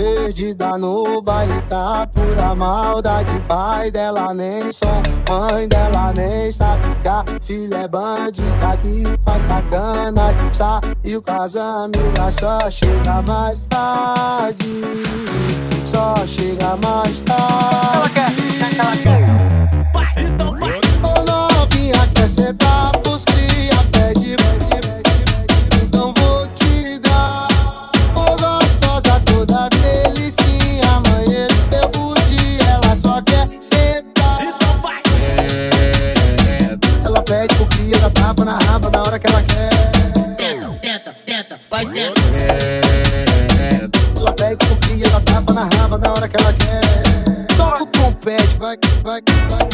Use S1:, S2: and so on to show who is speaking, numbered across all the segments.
S1: Perdida no baile, tá pura maldade. Pai dela nem som, mãe dela nem sabe. Que a filha é bandida que faz sacanagem. Saiu com as amigas, só chega mais tarde. Só chega mais tarde. Cria, dá tapa na raba na hora que ela quer.
S2: Tenta, tenta, tenta, vai ser.
S1: Ela pede pro cria, dá tapa na raba na hora que ela quer. Toca o trompete, vai, vai, vai.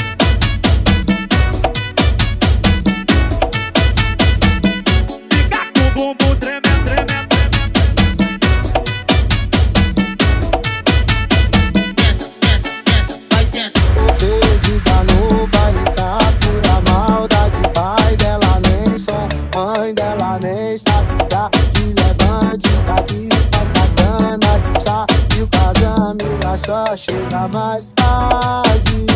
S3: Fica com o bumbum tremendo,
S1: sabe. A é bandida que faz sacanagem. Saiu com as amigas, só chega mais tarde.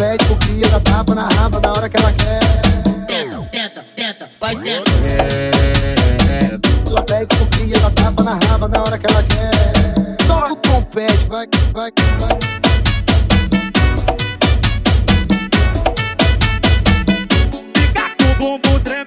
S1: Pede pro cria, dá tapa na raba na hora que ela quer.
S2: Tenta, tenta, tenta, vai ser.
S1: Ela pede pro cria, dá tapa na raba na hora que ela quer. Toca o trompete, vai, vai, vai.
S3: Fica com o bumbum tremendo.